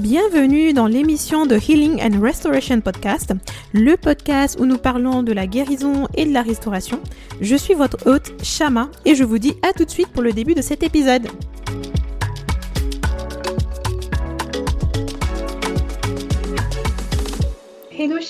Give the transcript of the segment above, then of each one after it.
Bienvenue dans l'émission de Healing and Restoration Podcast, le podcast où nous parlons de la guérison et de la restauration. Je suis votre hôte, Shama, et je vous dis à tout de suite pour le début de cet épisode.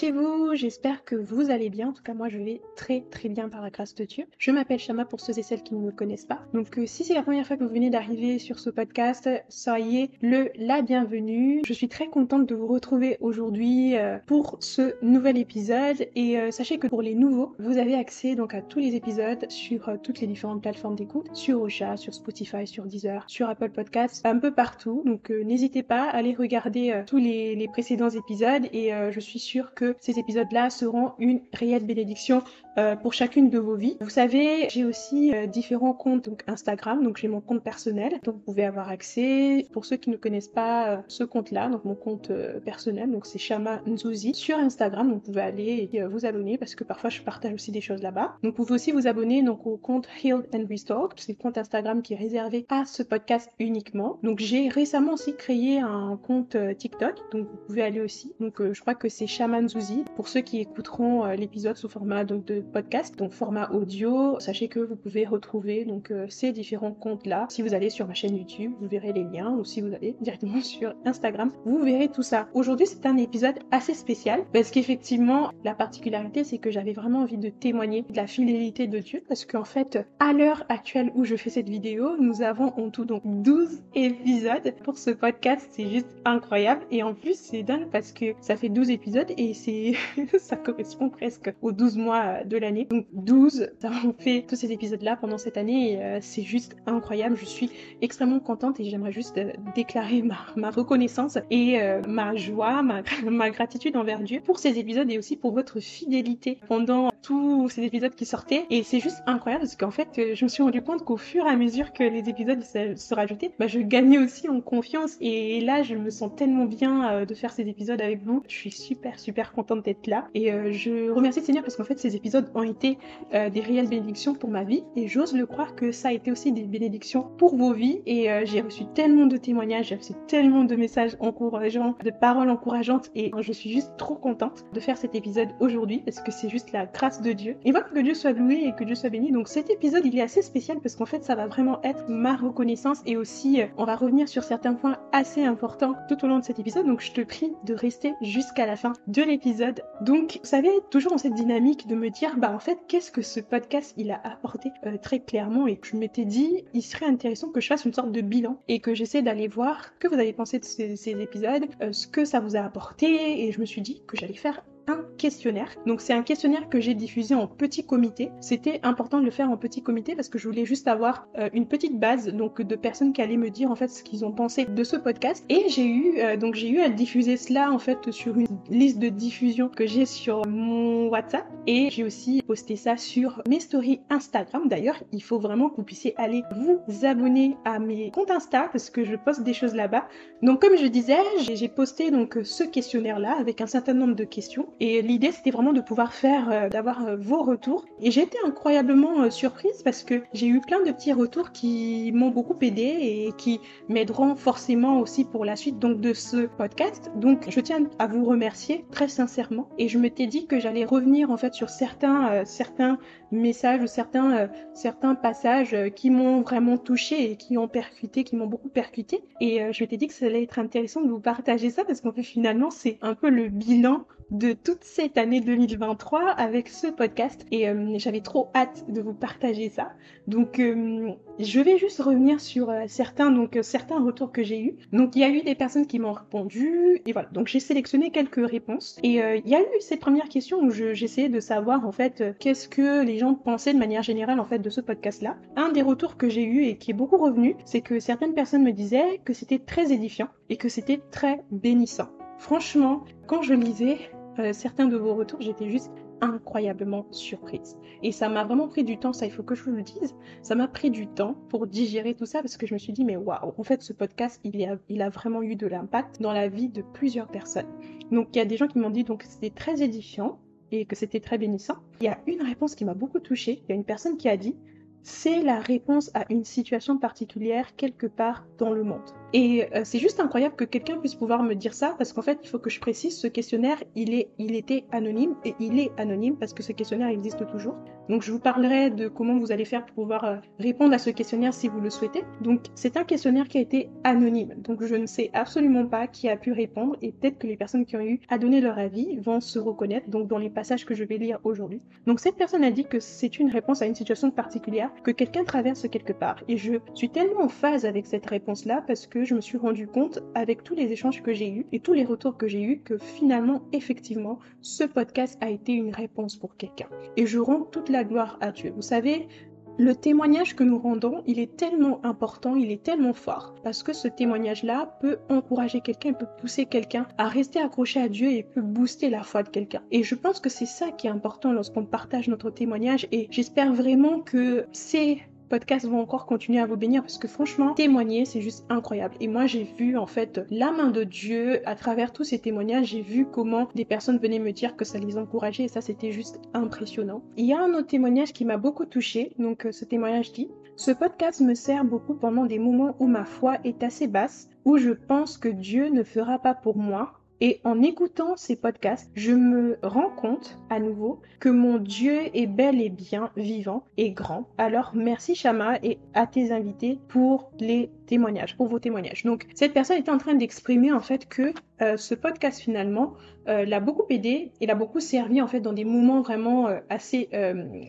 Chez vous, j'espère que vous allez bien. En tout cas, moi je vais très très bien par la grâce de Dieu. Je m'appelle Shama pour ceux et celles qui ne me connaissent pas. Donc, euh, si c'est la première fois que vous venez d'arriver sur ce podcast, soyez le la bienvenue. Je suis très contente de vous retrouver aujourd'hui euh, pour ce nouvel épisode. Et euh, sachez que pour les nouveaux, vous avez accès donc à tous les épisodes sur toutes les différentes plateformes d'écoute, sur Ocha, sur Spotify, sur Deezer, sur Apple Podcasts, un peu partout. Donc, n'hésitez pas à aller regarder tous les précédents épisodes et je suis sûre que ces épisodes-là seront une réelle bénédiction euh, pour chacune de vos vies. Vous savez, j'ai aussi euh, différents comptes donc Instagram, donc j'ai mon compte personnel, donc vous pouvez avoir accès. Pour ceux qui ne connaissent pas euh, ce compte-là, donc mon compte personnel, donc c'est Shama Nzuzi sur Instagram, donc vous pouvez aller vous abonner parce que parfois je partage aussi des choses là-bas. Donc vous pouvez aussi vous abonner donc au compte Healed and Restored, c'est le compte Instagram qui est réservé à ce podcast uniquement. Donc j'ai récemment aussi créé un compte TikTok, donc vous pouvez aller aussi. Donc je crois que c'est Pour ceux qui écouteront euh, l'épisode sous format donc, de podcast, donc format audio, sachez que vous pouvez retrouver donc euh, ces différents comptes-là. Si vous allez sur ma chaîne YouTube, vous verrez les liens, ou si vous allez directement sur Instagram, vous verrez tout ça. Aujourd'hui, c'est un épisode assez spécial parce qu'effectivement, la particularité, c'est que j'avais vraiment envie de témoigner de la fidélité de Dieu parce qu'en fait, à l'heure actuelle où je fais cette vidéo, nous avons en tout donc 12 épisodes pour ce podcast. C'est juste incroyable et en plus, c'est dingue parce que ça fait 12 épisodes et c'est ça correspond presque aux 12 mois de l'année. Donc 12, ça avons fait tous ces épisodes-là pendant cette année euh, c'est juste incroyable. Je suis extrêmement contente et j'aimerais juste euh, déclarer ma, reconnaissance et euh, ma joie, ma, gratitude envers Dieu pour ces épisodes et aussi pour votre fidélité pendant tous ces épisodes qui sortaient. Et c'est juste incroyable parce qu'en fait, je me suis rendu compte qu'au fur et à mesure que les épisodes se, rajoutaient, bah, je gagnais aussi en confiance et là, je me sens tellement bien de faire ces épisodes avec vous. Je suis super, super contente d'être là. Et euh, je remercie le Seigneur parce qu'en fait, ces épisodes ont été euh, des réelles bénédictions pour ma vie. Et j'ose le croire que ça a été aussi des bénédictions pour vos vies. Et euh, j'ai reçu tellement de témoignages, j'ai reçu tellement de messages encourageants, de paroles encourageantes. Et je suis juste trop contente de faire cet épisode aujourd'hui parce que c'est juste la grâce de Dieu. Et voilà que Dieu soit loué et que Dieu soit béni. Donc cet épisode, il est assez spécial parce qu'en fait, ça va vraiment être ma reconnaissance et aussi, on va revenir sur certains points assez importants tout au long de cet épisode. Donc je te prie de rester jusqu'à la fin de l'épisode. Donc, vous savez, toujours dans cette dynamique de me dire, bah en fait, qu'est-ce que ce podcast il a apporté euh, très clairement. Et je m'étais dit, il serait intéressant que je fasse une sorte de bilan et que j'essaie d'aller voir que vous avez pensé de ces, épisodes, euh, ce que ça vous a apporté. Et je me suis dit que j'allais faire un questionnaire. Donc c'est un questionnaire que j'ai diffusé en petit comité. C'était important de le faire en petit comité parce que je voulais juste avoir euh, une petite base donc de personnes qui allaient me dire en fait ce qu'ils ont pensé de ce podcast. Et j'ai eu euh, donc j'ai eu à diffuser cela en fait sur une liste de diffusion que j'ai sur mon WhatsApp et j'ai aussi posté ça sur mes stories Instagram. D'ailleurs, il faut vraiment que vous puissiez aller vous abonner à mes comptes Insta parce que je poste des choses là-bas. Donc comme je disais, j'ai posté donc ce questionnaire là avec un certain nombre de questions et l'idée, c'était vraiment de pouvoir faire, euh, d'avoir euh, vos retours. Et j'ai été incroyablement euh, surprise parce que j'ai eu plein de petits retours qui m'ont beaucoup aidé et qui m'aideront forcément aussi pour la suite donc de ce podcast. Donc, je tiens à vous remercier très sincèrement. Et je m'étais dit que j'allais revenir en fait sur certains, certains messages ou certains, certains passages qui m'ont vraiment touché et qui ont percuté, qui m'ont beaucoup percuté. Et je m'étais dit que ça allait être intéressant de vous partager ça parce qu'en fait finalement c'est un peu le bilan de toute cette année 2023 avec ce podcast et euh, j'avais trop hâte de vous partager ça. Donc euh, je vais juste revenir sur euh, certains donc certains retours que j'ai eu. Donc il y a eu des personnes qui m'ont répondu et voilà. Donc j'ai sélectionné quelques réponses et il y a eu cette première question où j'essayais de savoir en fait qu'est-ce que les gens pensaient de manière générale en fait de ce podcast là. Un des retours que j'ai eu et qui est beaucoup revenu, c'est que certaines personnes me disaient que c'était très édifiant et que c'était très bénissant. Franchement, quand je lisais, euh, certains de vos retours, j'étais juste incroyablement surprise. Et ça m'a vraiment pris du temps, ça il faut que je vous le dise, ça m'a pris du temps pour digérer tout ça parce que je me suis dit mais waouh, en fait ce podcast il a, il a vraiment eu de l'impact dans la vie de plusieurs personnes. Donc il y a des gens qui m'ont dit donc c'était très édifiant et que c'était très bénissant. Il y a une réponse qui m'a beaucoup touchée, il y a une personne qui a dit c'est la réponse à une situation particulière quelque part dans le monde. Et euh, c'est juste incroyable que quelqu'un puisse pouvoir me dire ça parce qu'en fait, il faut que je précise, ce questionnaire, il, est, il était anonyme et il est anonyme parce que ce questionnaire existe toujours. Donc je vous parlerai de comment vous allez faire pour pouvoir euh, répondre à ce questionnaire si vous le souhaitez. Donc c'est un questionnaire qui a été anonyme. Donc je ne sais absolument pas qui a pu répondre et peut-être que les personnes qui ont eu à donner leur avis vont se reconnaître donc dans les passages que je vais lire aujourd'hui. Donc cette personne a dit que c'est une réponse à une situation particulière que quelqu'un traverse quelque part et je suis tellement en phase avec cette réponse-là parce que je me suis rendu compte avec tous les échanges que j'ai eus et tous les retours que j'ai eus que finalement effectivement ce podcast a été une réponse pour quelqu'un et je rends toute la gloire à Dieu. Vous savez, le témoignage que nous rendons, il est tellement important, il est tellement fort, parce que ce témoignage-là peut encourager quelqu'un, peut pousser quelqu'un à rester accroché à Dieu et peut booster la foi de quelqu'un. Et je pense que c'est ça qui est important lorsqu'on partage notre témoignage, et j'espère vraiment que c'est podcasts vont encore continuer à vous bénir parce que franchement, témoigner, c'est juste incroyable. Et moi, j'ai vu en fait la main de Dieu à travers tous ces témoignages. J'ai vu comment des personnes venaient me dire que ça les encourageait et ça, c'était juste impressionnant. Il y a un autre témoignage qui m'a beaucoup touché. Donc, euh, ce témoignage dit Ce podcast me sert beaucoup pendant des moments où ma foi est assez basse, où je pense que Dieu ne fera pas pour moi et en écoutant ces podcasts, je me rends compte à nouveau que mon Dieu est bel et bien vivant et grand. Alors merci Shama et à tes invités pour les témoignages, pour vos témoignages. Donc cette personne était en train d'exprimer en fait que euh, ce podcast finalement euh, l'a beaucoup aidé et l'a beaucoup servi en fait dans des moments vraiment euh, assez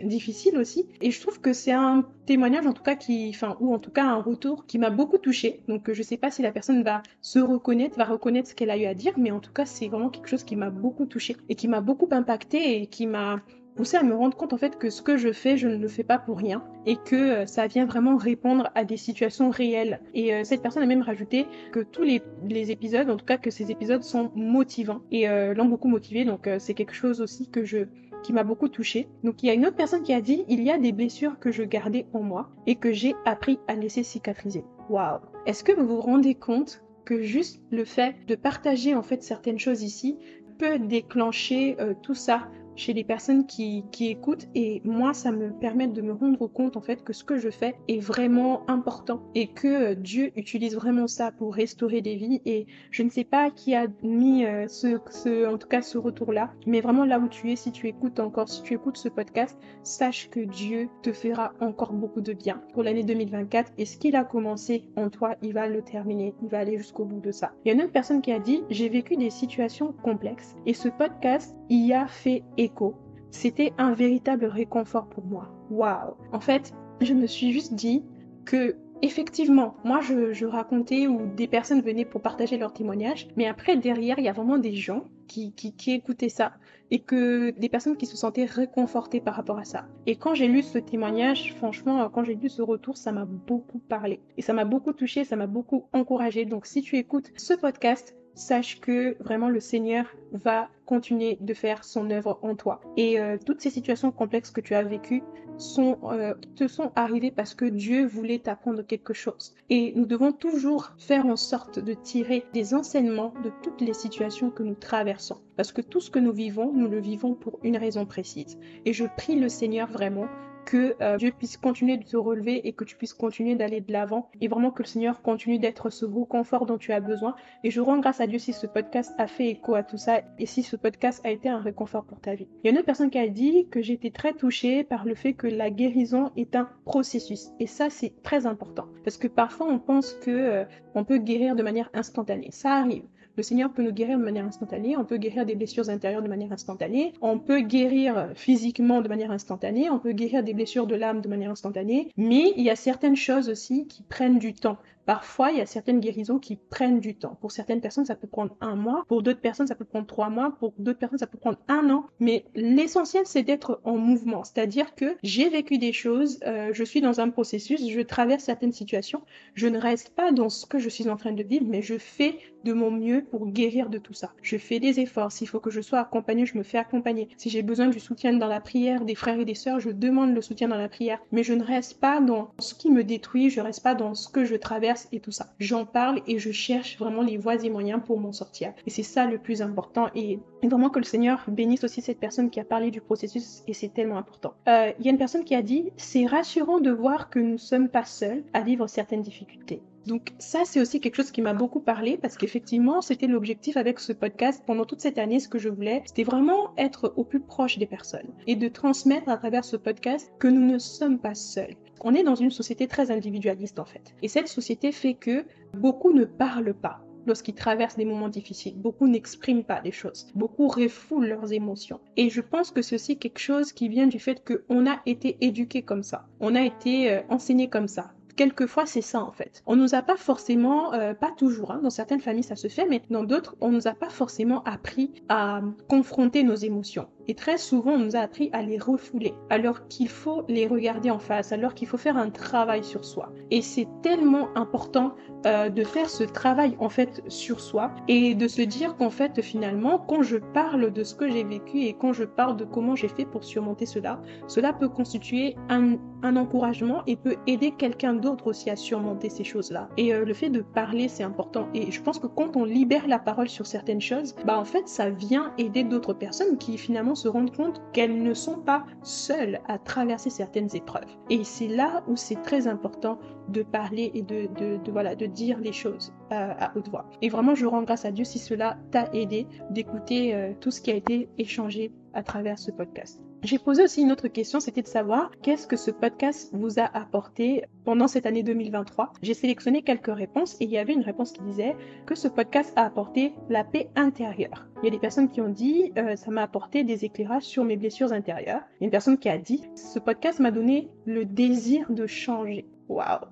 difficiles aussi. Et je trouve que c'est un témoignage en tout cas qui, enfin ou en tout cas un retour qui m'a beaucoup touché. Donc je sais pas si la personne va se reconnaître, va reconnaître ce qu'elle a eu à dire, mais en tout cas c'est vraiment quelque chose qui m'a beaucoup touché et qui m'a beaucoup impacté et qui m'a poussé à me rendre compte en fait que ce que je fais, je ne le fais pas pour rien et que euh, ça vient vraiment répondre à des situations réelles. Et euh, cette personne a même rajouté que tous les, épisodes, en tout cas que ces épisodes sont motivants et euh, l'ont beaucoup motivé. Donc c'est quelque chose aussi que je qui m'a beaucoup touchée. Donc il y a une autre personne qui a dit il y a des blessures que je gardais en moi et que j'ai appris à laisser cicatriser. Waouh. Est-ce que vous vous rendez compte que juste le fait de partager en fait certaines choses ici peut déclencher tout ça chez les personnes qui, qui, écoutent et moi ça me permet de me rendre compte en fait que ce que je fais est vraiment important et que Dieu utilise vraiment ça pour restaurer des vies et je ne sais pas qui a mis euh, ce, ce, en tout cas ce retour là mais vraiment là où tu es si tu écoutes encore si tu écoutes ce podcast sache que Dieu te fera encore beaucoup de bien pour l'année 2024 et ce qu'il a commencé en toi il va le terminer il va aller jusqu'au bout de ça il y a une autre personne qui a dit j'ai vécu des situations complexes et ce podcast y a fait écho. C'était un véritable réconfort pour moi. Waouh En fait, je me suis juste dit que effectivement, moi je, racontais ou des personnes venaient pour partager leur témoignage, mais après derrière, il y a vraiment des gens qui, qui, qui, écoutaient ça et que des personnes qui se sentaient réconfortées par rapport à ça. Et quand j'ai lu ce témoignage, franchement, quand j'ai lu ce retour, ça m'a beaucoup parlé et ça m'a beaucoup touché, ça m'a beaucoup encouragé. Donc si tu écoutes ce podcast, sache que vraiment le Seigneur va continuer de faire son œuvre en toi. Et euh, toutes ces situations complexes que tu as vécues euh, te sont arrivées parce que Dieu voulait t'apprendre quelque chose. Et nous devons toujours faire en sorte de tirer des enseignements de toutes les situations que nous traversons. Parce que tout ce que nous vivons, nous le vivons pour une raison précise. Et je prie le Seigneur vraiment que euh, Dieu puisse continuer de te relever et que tu puisses continuer d'aller de l'avant et vraiment que le Seigneur continue d'être ce beau confort dont tu as besoin. Et je rends grâce à Dieu si ce podcast a fait écho à tout ça et si ce podcast a été un réconfort pour ta vie. Il y a une autre personne qui a dit que j'étais très touchée par le fait que la guérison est un processus et ça c'est très important parce que parfois on pense que euh, on peut guérir de manière instantanée. Ça arrive. Le Seigneur peut nous guérir de manière instantanée, on peut guérir des blessures intérieures de manière instantanée, on peut guérir physiquement de manière instantanée, on peut guérir des blessures de l'âme de manière instantanée, mais il y a certaines choses aussi qui prennent du temps. Parfois, il y a certaines guérisons qui prennent du temps. Pour certaines personnes, ça peut prendre un mois. Pour d'autres personnes, ça peut prendre trois mois. Pour d'autres personnes, ça peut prendre un an. Mais l'essentiel, c'est d'être en mouvement. C'est-à-dire que j'ai vécu des choses, euh, je suis dans un processus, je traverse certaines situations. Je ne reste pas dans ce que je suis en train de vivre, mais je fais de mon mieux pour guérir de tout ça. Je fais des efforts. S'il faut que je sois accompagnée, je me fais accompagner. Si j'ai besoin du soutien dans la prière des frères et des sœurs, je demande le soutien dans la prière. Mais je ne reste pas dans ce qui me détruit, je reste pas dans ce que je traverse et tout ça. J'en parle et je cherche vraiment les voies et moyens pour m'en sortir. Et c'est ça le plus important. Et, vraiment que le Seigneur bénisse aussi cette personne qui a parlé du processus et c'est tellement important. Euh, il y a une personne qui a dit, c'est rassurant de voir que nous sommes pas seuls à vivre certaines difficultés. Donc ça, c'est aussi quelque chose qui m'a beaucoup parlé parce qu'effectivement, c'était l'objectif avec ce podcast pendant toute cette année. Ce que je voulais, c'était vraiment être au plus proche des personnes et de transmettre à travers ce podcast que nous ne sommes pas seuls. On est dans une société très individualiste en fait. Et cette société fait que beaucoup ne parlent pas lorsqu'ils traversent des moments difficiles. Beaucoup n'expriment pas des choses. Beaucoup refoulent leurs émotions. Et je pense que c'est aussi quelque chose qui vient du fait qu'on a été éduqué comme ça. On a été euh, enseigné comme ça quelquefois c'est ça en fait. On nous a pas forcément, euh, pas toujours, hein, dans certaines familles ça se fait, mais dans d'autres on nous a pas forcément appris à confronter nos émotions. Et très souvent, on nous a appris à les refouler, alors qu'il faut les regarder en face, alors qu'il faut faire un travail sur soi. Et c'est tellement important euh, de faire ce travail en fait sur soi et de se dire qu'en fait finalement, quand je parle de ce que j'ai vécu et quand je parle de comment j'ai fait pour surmonter cela, cela peut constituer un, encouragement et peut aider quelqu'un d'autre aussi à surmonter ces choses-là. Et euh, le fait de parler, c'est important. Et je pense que quand on libère la parole sur certaines choses, bah en fait, ça vient aider d'autres personnes qui finalement se rendre compte qu'elles ne sont pas seules à traverser certaines épreuves. Et c'est là où c'est très important de parler et de, de, voilà, de dire les choses à, haute voix. Et vraiment, je rends grâce à Dieu si cela t'a aidé d'écouter euh, tout ce qui a été échangé à travers ce podcast. J'ai posé aussi une autre question, c'était de savoir qu'est-ce que ce podcast vous a apporté pendant cette année 2023. J'ai sélectionné quelques réponses et il y avait une réponse qui disait que ce podcast a apporté la paix intérieure. Il y a des personnes qui ont dit euh, ça m'a apporté des éclairages sur mes blessures intérieures. Il y a une personne qui a dit ce podcast m'a donné le désir de changer. Waouh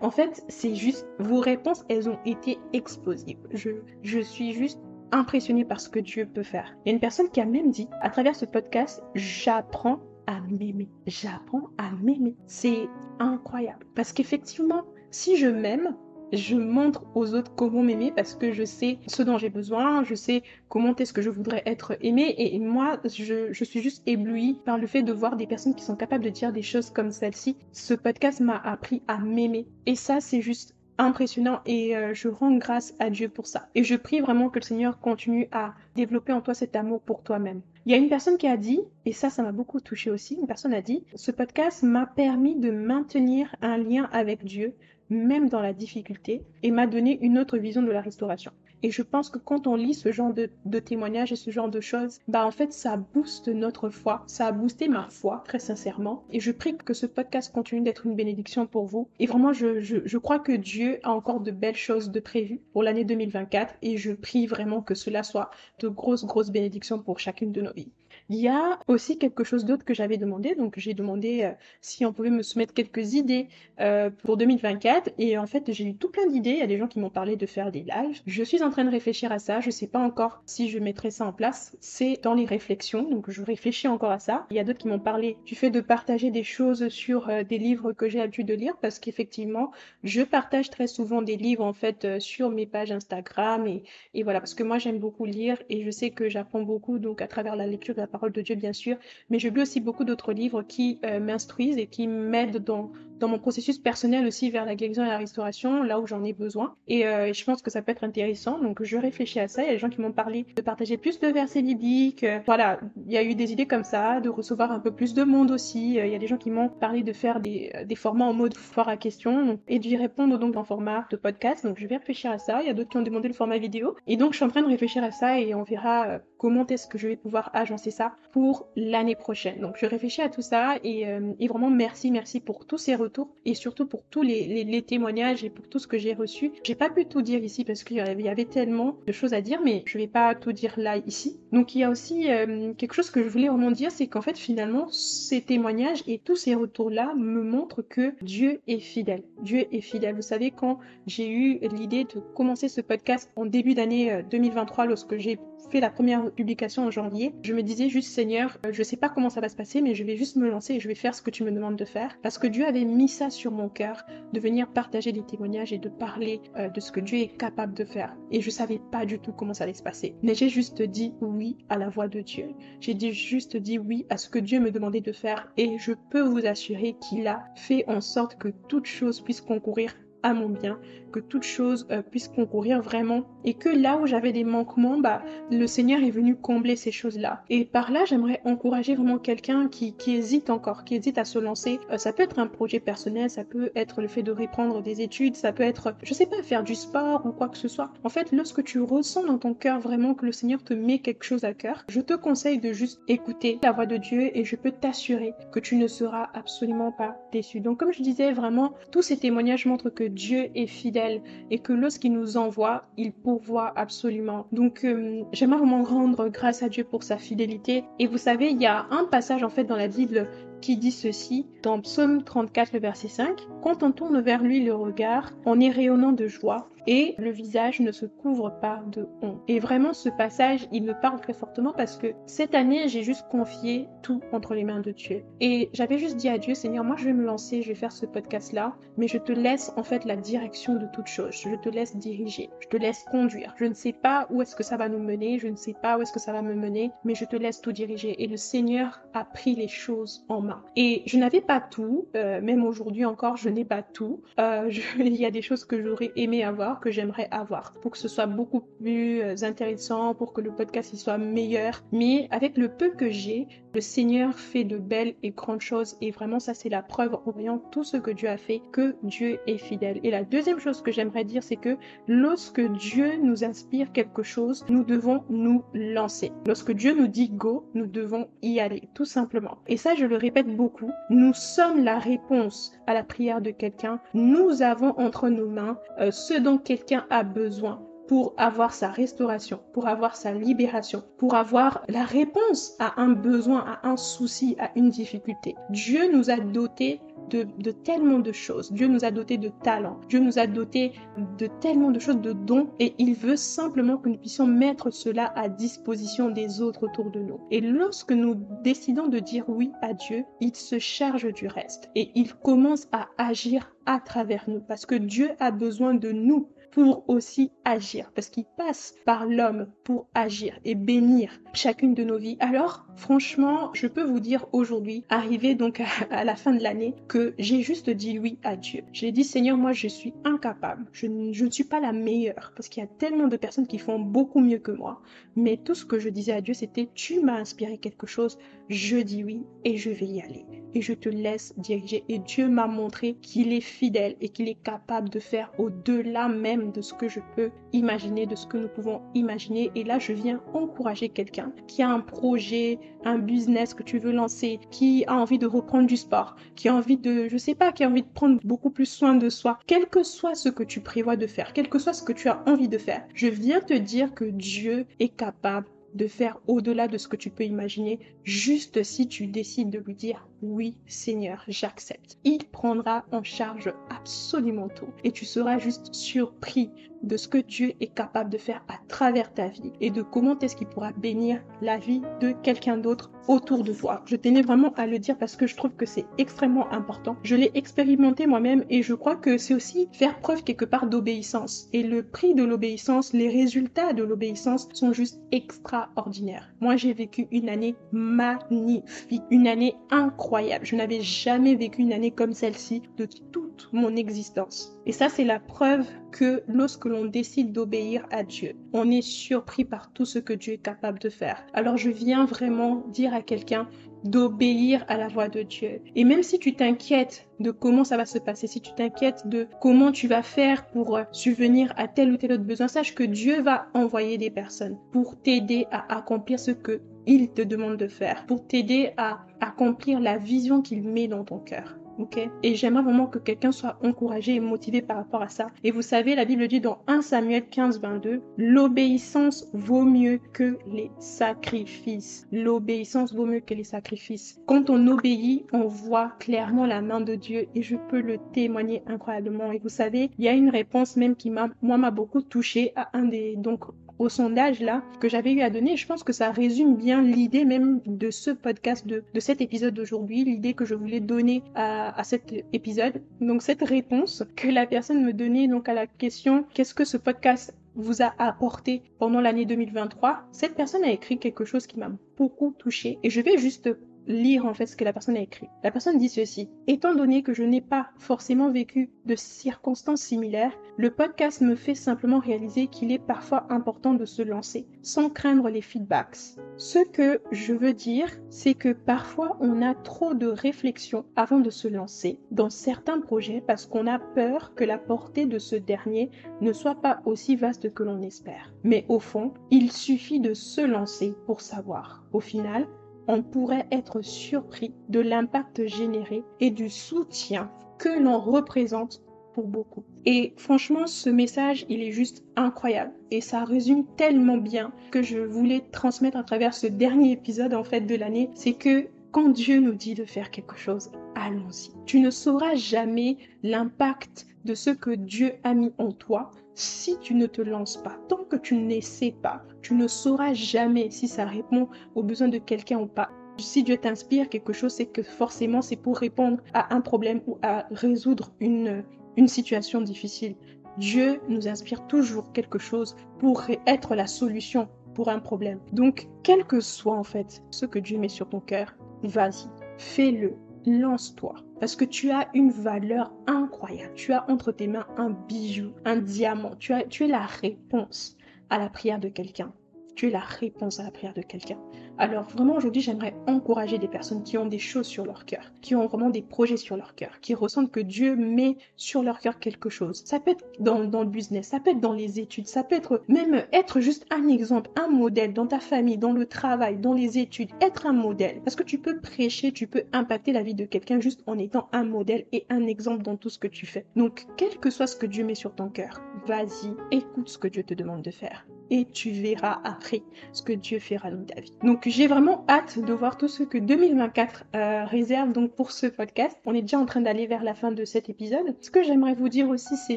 en fait, c'est juste, vos réponses, elles ont été explosives. Je, je suis juste impressionné par ce que Dieu peut faire. Il y a une personne qui a même dit, à travers ce podcast, j'apprends à m'aimer. J'apprends à m'aimer. C'est incroyable. Parce qu'effectivement, si je m'aime, je montre aux autres comment m'aimer parce que je sais ce dont j'ai besoin, je sais comment est-ce que je voudrais être aimé et moi je, je, suis juste éblouie par le fait de voir des personnes qui sont capables de dire des choses comme celle-ci. Ce podcast m'a appris à m'aimer et ça c'est juste impressionnant et euh, je rends grâce à Dieu pour ça. Et je prie vraiment que le Seigneur continue à développer en toi cet amour pour toi-même. Il y a une personne qui a dit, et ça, ça m'a beaucoup touché aussi, une personne a dit, ce podcast m'a permis de maintenir un lien avec Dieu, même dans la difficulté, et m'a donné une autre vision de la restauration. Et je pense que quand on lit ce genre de, témoignages et ce genre de choses, bah en fait ça booste notre foi, ça a boosté ma foi très sincèrement. Et je prie que ce podcast continue d'être une bénédiction pour vous. Et vraiment je, je crois que Dieu a encore de belles choses de prévues pour l'année 2024 et je prie vraiment que cela soit de grosses grosses bénédictions pour chacune de nos vies. Il y a aussi quelque chose d'autre que j'avais demandé. Donc, j'ai demandé euh, si on pouvait me soumettre quelques idées euh, pour 2024. Et en fait, j'ai eu tout plein d'idées. Il y a des gens qui m'ont parlé de faire des lives. Je suis en train de réfléchir à ça. Je sais pas encore si je mettrai ça en place. C'est dans les réflexions. Donc, je réfléchis encore à ça. Il y a d'autres qui m'ont parlé du fait de partager des choses sur euh, des livres que j'ai l'habitude de lire parce qu'effectivement, je partage très souvent des livres en fait sur mes pages Instagram et, et voilà parce que moi j'aime beaucoup lire et je sais que j'apprends beaucoup donc à travers la lecture de la parole de Dieu, bien sûr, mais je lis aussi beaucoup d'autres livres qui euh, m'instruisent et qui m'aident dans, dans mon processus personnel aussi vers la guérison et la restauration, là où j'en ai besoin. Et euh, je pense que ça peut être intéressant. Donc, je réfléchis à ça. Il y a des gens qui m'ont parlé de partager plus de versets bibliques. Euh, voilà, il y a eu des idées comme ça, de recevoir un peu plus de monde aussi. Il y a des gens qui m'ont parlé de faire des, des formats en mode foire à questions et d'y répondre donc en format de podcast. Donc, je vais réfléchir à ça. Il y a d'autres qui ont demandé le format vidéo. Et donc, je suis en train de réfléchir à ça et on verra comment est-ce que je vais pouvoir agencer ça pour l'année prochaine. Donc je réfléchis à tout ça et, euh, vraiment merci, merci pour tous ces retours et surtout pour tous les, témoignages et pour tout ce que j'ai reçu. J'ai pas pu tout dire ici parce qu'il y avait tellement de choses à dire, mais je vais pas tout dire là ici. Donc il y a aussi euh, quelque chose que je voulais vraiment dire, c'est qu'en fait finalement ces témoignages et tous ces retours-là me montrent que Dieu est fidèle. Dieu est fidèle. Vous savez quand j'ai eu l'idée de commencer ce podcast en début d'année 2023 euh, lorsque j'ai fait la première publication en janvier, je me disais juste Seigneur, euh, je sais pas comment ça va se passer, mais je vais juste me lancer et je vais faire ce que tu me demandes de faire. Parce que Dieu avait mis ça sur mon cœur, de venir partager des témoignages et de parler euh, de ce que Dieu est capable de faire. Et je savais pas du tout comment ça allait se passer. Mais j'ai juste dit oui à la voix de Dieu. J'ai juste dit oui à ce que Dieu me demandait de faire. Et je peux vous assurer qu'il a fait en sorte que toute chose puisse concourir à mon bien, que toutes choses euh, puissent concourir vraiment et que là où j'avais des manquements, bah, le Seigneur est venu combler ces choses-là. Et par là, j'aimerais encourager vraiment quelqu'un qui, qui hésite encore, qui hésite à se lancer. Euh, ça peut être un projet personnel, ça peut être le fait de reprendre des études, ça peut être, je sais pas, faire du sport ou quoi que ce soit. En fait, lorsque tu ressens dans ton cœur vraiment que le Seigneur te met quelque chose à cœur, je te conseille de juste écouter la voix de Dieu et je peux t'assurer que tu ne seras absolument pas déçu. Donc comme je disais, vraiment, tous ces témoignages montrent que Dieu est fidèle et que lorsqu'il nous envoie, il pourvoit absolument. Donc euh, j'aimerais vraiment rendre grâce à Dieu pour sa fidélité. Et vous savez, il y a un passage en fait dans la Bible qui dit ceci dans Psaume 34, le verset 5. Quand on tourne vers lui le regard, on est rayonnant de joie et le visage ne se couvre pas de honte. Et vraiment, ce passage, il me parle très fortement parce que cette année, j'ai juste confié tout entre les mains de Dieu. Et j'avais juste dit à Dieu, Seigneur, moi je vais me lancer, je vais faire ce podcast-là, mais je te laisse en fait la direction de toute chose. Je te laisse diriger, je te laisse conduire. Je ne sais pas où est-ce que ça va nous mener, je ne sais pas où est-ce que ça va me mener, mais je te laisse tout diriger. Et le Seigneur a pris les choses en main. Et je n'avais pas tout, euh, même aujourd'hui encore, je n'ai pas tout. Euh, il y a des choses que j'aurais aimé avoir que j'aimerais avoir pour que ce soit beaucoup plus euh, intéressant, pour que le podcast il soit meilleur. Mais avec le peu que j'ai, le Seigneur fait de belles et grandes choses et vraiment ça c'est la preuve en voyant tout ce que Dieu a fait que Dieu est fidèle. Et la deuxième chose que j'aimerais dire c'est que lorsque Dieu nous inspire quelque chose, nous devons nous lancer. Lorsque Dieu nous dit go, nous devons y aller tout simplement. Et ça je le répète beaucoup, nous sommes la réponse à la prière de quelqu'un. Nous avons entre nos mains euh, ce dont quelqu'un a besoin pour avoir sa restauration, pour avoir sa libération, pour avoir la réponse à un besoin, à un souci, à une difficulté. Dieu nous a dotés de, tellement de choses. Dieu nous a dotés de talents. Dieu nous a dotés de tellement de choses, de dons. Et il veut simplement que nous puissions mettre cela à disposition des autres autour de nous. Et lorsque nous décidons de dire oui à Dieu, il se charge du reste. Et il commence à agir à travers nous. Parce que Dieu a besoin de nous pour aussi agir, parce qu'il passe par l'homme pour agir et bénir chacune de nos vies. Alors, franchement, je peux vous dire aujourd'hui, arrivé donc à, la fin de l'année, que j'ai juste dit oui à Dieu. J'ai dit, Seigneur, moi, je suis incapable. Je, je ne suis pas la meilleure, parce qu'il y a tellement de personnes qui font beaucoup mieux que moi. Mais tout ce que je disais à Dieu, c'était, tu m'as inspiré quelque chose, je dis oui et je vais y aller. Et je te laisse diriger. Et Dieu m'a montré qu'il est fidèle et qu'il est capable de faire au-delà même de ce que je peux imaginer, de ce que nous pouvons imaginer. Et là, je viens encourager quelqu'un qui a un projet, un business que tu veux lancer, qui a envie de reprendre du sport, qui a envie de, je sais pas, qui a envie de prendre beaucoup plus soin de soi. Quel que soit ce que tu prévois de faire, quel que soit ce que tu as envie de faire, je viens te dire que Dieu est capable de faire au-delà de ce que tu peux imaginer, juste si tu décides de lui dire oui Seigneur, j'accepte. Il prendra en charge absolument tout et tu seras juste surpris de ce que Dieu est capable de faire à travers ta vie et de comment est-ce qu'il pourra bénir la vie de quelqu'un d'autre autour de toi. Je tenais vraiment à le dire parce que je trouve que c'est extrêmement important. Je l'ai expérimenté moi-même et je crois que c'est aussi faire preuve quelque part d'obéissance. Et le prix de l'obéissance, les résultats de l'obéissance sont juste extraordinaires. Moi, j'ai vécu une année magnifique, une année incroyable. Je n'avais jamais vécu une année comme celle-ci de toute mon existence. Et ça, c'est la preuve que lorsque l'on décide d'obéir à Dieu, on est surpris par tout ce que Dieu est capable de faire. Alors je viens vraiment dire à quelqu'un d'obéir à la voix de Dieu. Et même si tu t'inquiètes de comment ça va se passer, si tu t'inquiètes de comment tu vas faire pour subvenir à tel ou tel autre besoin, sache que Dieu va envoyer des personnes pour t'aider à accomplir ce que il te demande de faire, pour t'aider à accomplir la vision qu'il met dans ton cœur ok? Et j'aimerais vraiment que quelqu'un soit encouragé et motivé par rapport à ça. Et vous savez, la Bible dit dans 1 Samuel 15, 22, l'obéissance vaut mieux que les sacrifices. L'obéissance vaut mieux que les sacrifices. Quand on obéit, on voit clairement la main de Dieu et je peux le témoigner incroyablement. Et vous savez, il y a une réponse même qui m'a, moi, m'a beaucoup touché à un des, donc, au sondage là que j'avais eu à donner. Je pense que ça résume bien l'idée même de ce podcast, de, de cet épisode d'aujourd'hui, l'idée que je voulais donner à, à, cet épisode. Donc cette réponse que la personne me donnait donc à la question qu'est-ce que ce podcast vous a apporté pendant l'année 2023, cette personne a écrit quelque chose qui m'a beaucoup touché et je vais juste lire en fait ce que la personne a écrit. La personne dit ceci. Étant donné que je n'ai pas forcément vécu de circonstances similaires, le podcast me fait simplement réaliser qu'il est parfois important de se lancer sans craindre les feedbacks. Ce que je veux dire, c'est que parfois on a trop de réflexion avant de se lancer dans certains projets parce qu'on a peur que la portée de ce dernier ne soit pas aussi vaste que l'on espère. Mais au fond, il suffit de se lancer pour savoir. Au final, on pourrait être surpris de l'impact généré et du soutien que l'on représente pour beaucoup. Et franchement, ce message, il est juste incroyable. Et ça résume tellement bien que je voulais transmettre à travers ce dernier épisode en fait de l'année. C'est que quand Dieu nous dit de faire quelque chose, allons-y. Tu ne sauras jamais l'impact de ce que Dieu a mis en toi si tu ne te lances pas. Tant que tu n'essaies pas, tu ne sauras jamais si ça répond aux besoins de quelqu'un ou pas. Si Dieu t'inspire quelque chose, c'est que forcément c'est pour répondre à un problème ou à résoudre une, une situation difficile. Dieu nous inspire toujours quelque chose pour être la solution pour un problème. Donc, quel que soit en fait ce que Dieu met sur ton cœur, vas-y, fais-le, lance-toi. Parce que tu as une valeur incroyable. Tu as entre tes mains un bijou, un diamant. Tu, tu es la réponse à la prière de quelqu'un. Tu es la réponse à la prière de quelqu'un. Alors vraiment aujourd'hui j'aimerais encourager des personnes qui ont des choses sur leur cœur, qui ont vraiment des projets sur leur cœur, qui ressentent que Dieu met sur leur cœur quelque chose. Ça peut être dans, le business, ça peut être dans les études, ça peut être même être juste un exemple, un modèle dans ta famille, dans le travail, dans les études, être un modèle. Parce que tu peux prêcher, tu peux impacter la vie de quelqu'un juste en étant un modèle et un exemple dans tout ce que tu fais. Donc quel que soit ce que Dieu met sur ton cœur, vas-y, écoute ce que Dieu te demande de faire et tu verras après ce que Dieu fera dans ta vie. Donc j'ai vraiment hâte de voir tout ce que 2024 euh, réserve donc pour ce podcast. On est déjà en train d'aller vers la fin de cet épisode. Ce que j'aimerais vous dire aussi, c'est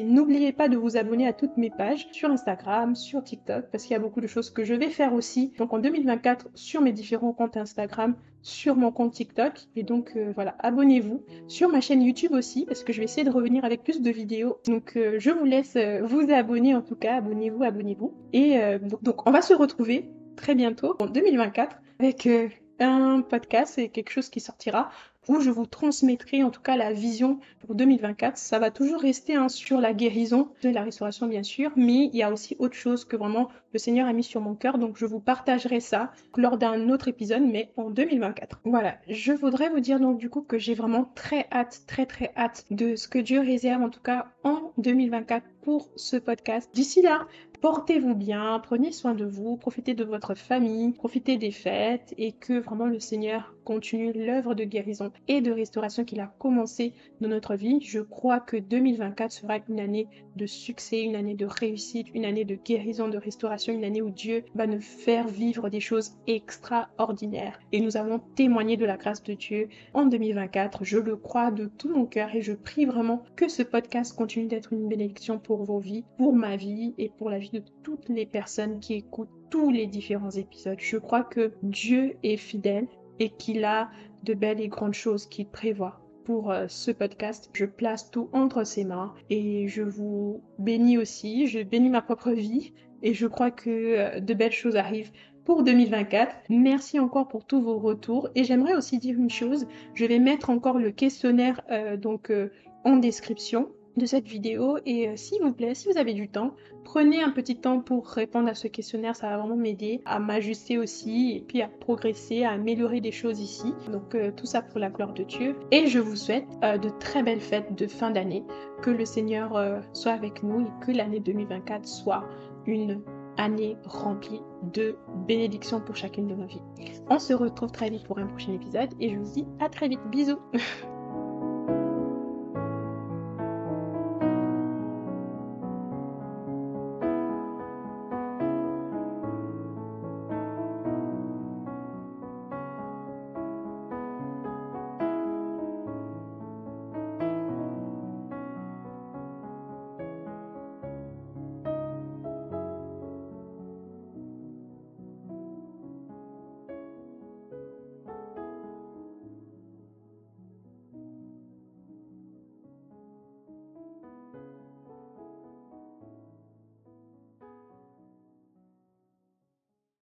n'oubliez pas de vous abonner à toutes mes pages sur Instagram, sur TikTok, parce qu'il y a beaucoup de choses que je vais faire aussi. Donc en 2024 sur mes différents comptes Instagram, sur mon compte TikTok. Et donc euh, voilà, abonnez-vous sur ma chaîne YouTube aussi, parce que je vais essayer de revenir avec plus de vidéos. Donc euh, je vous laisse vous abonner en tout cas, abonnez-vous, abonnez-vous. Et donc on va se retrouver très bientôt, en 2024, avec euh, un podcast et quelque chose qui sortira où je vous transmettrai en tout cas la vision pour 2024. Ça va toujours rester hein, sur la guérison de la restauration bien sûr, mais il y a aussi autre chose que vraiment le Seigneur a mis sur mon cœur, donc je vous partagerai ça lors d'un autre épisode, mais en 2024. Voilà, je voudrais vous dire donc du coup que j'ai vraiment très hâte, très très hâte de ce que Dieu réserve en tout cas en 2024 pour ce podcast. D'ici là, Portez-vous bien, prenez soin de vous, profitez de votre famille, profitez des fêtes et que vraiment le Seigneur continue l'œuvre de guérison et de restauration qu'il a commencé dans notre vie. Je crois que 2024 sera une année de succès, une année de réussite, une année de guérison, de restauration, une année où Dieu va nous faire vivre des choses extraordinaires. Et nous avons témoigné de la grâce de Dieu en 2024. Je le crois de tout mon cœur et je prie vraiment que ce podcast continue d'être une bénédiction pour vos vies, pour ma vie et pour la vie de toutes les personnes qui écoutent tous les différents épisodes. Je crois que Dieu est fidèle et qu'il a de belles et grandes choses qu'il prévoit pour euh, ce podcast. Je place tout entre ses mains et je vous bénis aussi. Je bénis ma propre vie et je crois que euh, de belles choses arrivent pour 2024. Merci encore pour tous vos retours et j'aimerais aussi dire une chose. Je vais mettre encore le questionnaire euh, donc en description de cette vidéo et euh, s'il vous plaît, si vous avez du temps, prenez un petit temps pour répondre à ce questionnaire, ça va vraiment m'aider à m'ajuster aussi et puis à progresser, à améliorer des choses ici. Donc euh, tout ça pour la gloire de Dieu et je vous souhaite euh, de très belles fêtes de fin d'année, que le Seigneur soit avec nous et que l'année 2024 soit une année remplie de bénédictions pour chacune de nos vies. On se retrouve très vite pour un prochain épisode et je vous dis à très vite. Bisous